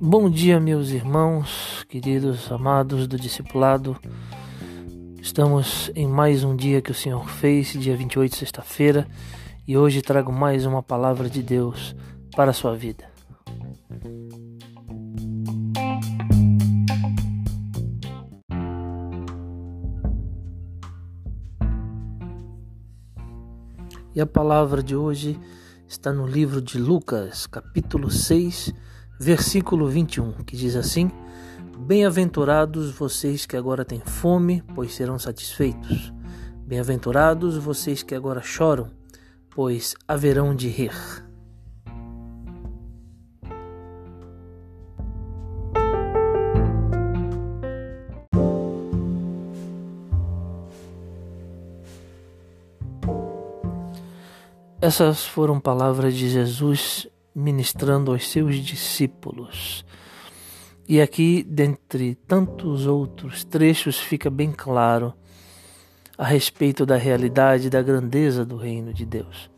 Bom dia, meus irmãos, queridos, amados do discipulado. Estamos em mais um dia que o Senhor fez, dia 28, sexta-feira, e hoje trago mais uma palavra de Deus para a sua vida. E a palavra de hoje está no livro de Lucas, capítulo 6, versículo 21, que diz assim: Bem-aventurados vocês que agora têm fome, pois serão satisfeitos. Bem-aventurados vocês que agora choram, pois haverão de rir. Essas foram palavras de Jesus ministrando aos seus discípulos. E aqui, dentre tantos outros trechos, fica bem claro a respeito da realidade e da grandeza do reino de Deus.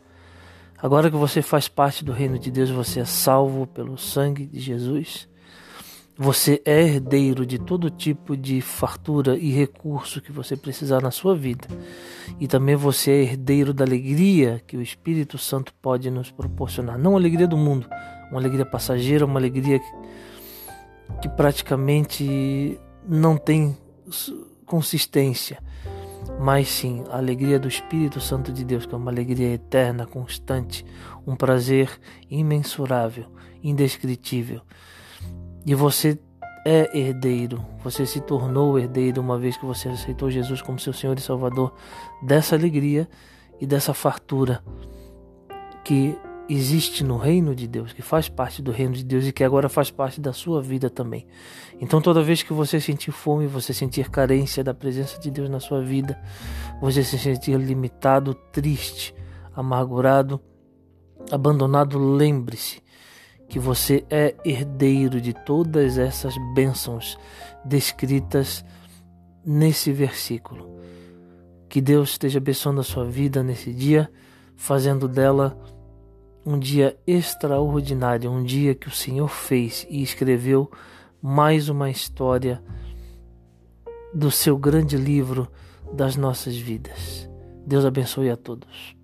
Agora que você faz parte do reino de Deus, você é salvo pelo sangue de Jesus. Você é herdeiro de todo tipo de fartura e recurso que você precisar na sua vida. E também você é herdeiro da alegria que o Espírito Santo pode nos proporcionar. Não a alegria do mundo, uma alegria passageira, uma alegria que, praticamente não tem consistência. Mas sim, a alegria do Espírito Santo de Deus, que é uma alegria eterna, constante, um prazer imensurável, indescritível e você é herdeiro, você se tornou herdeiro uma vez que você aceitou Jesus como seu Senhor e Salvador dessa alegria e dessa fartura que existe no reino de Deus, que faz parte do reino de Deus e que agora faz parte da sua vida também. Então, toda vez que você sentir fome, você sentir carência da presença de Deus na sua vida, você se sentir limitado, triste, amargurado, abandonado, lembre-se que você é herdeiro de todas essas bênçãos descritas nesse versículo. Que Deus esteja abençoando a sua vida nesse dia, fazendo dela um dia extraordinário, um dia que o Senhor fez e escreveu mais uma história do seu grande livro das nossas vidas. Deus abençoe a todos.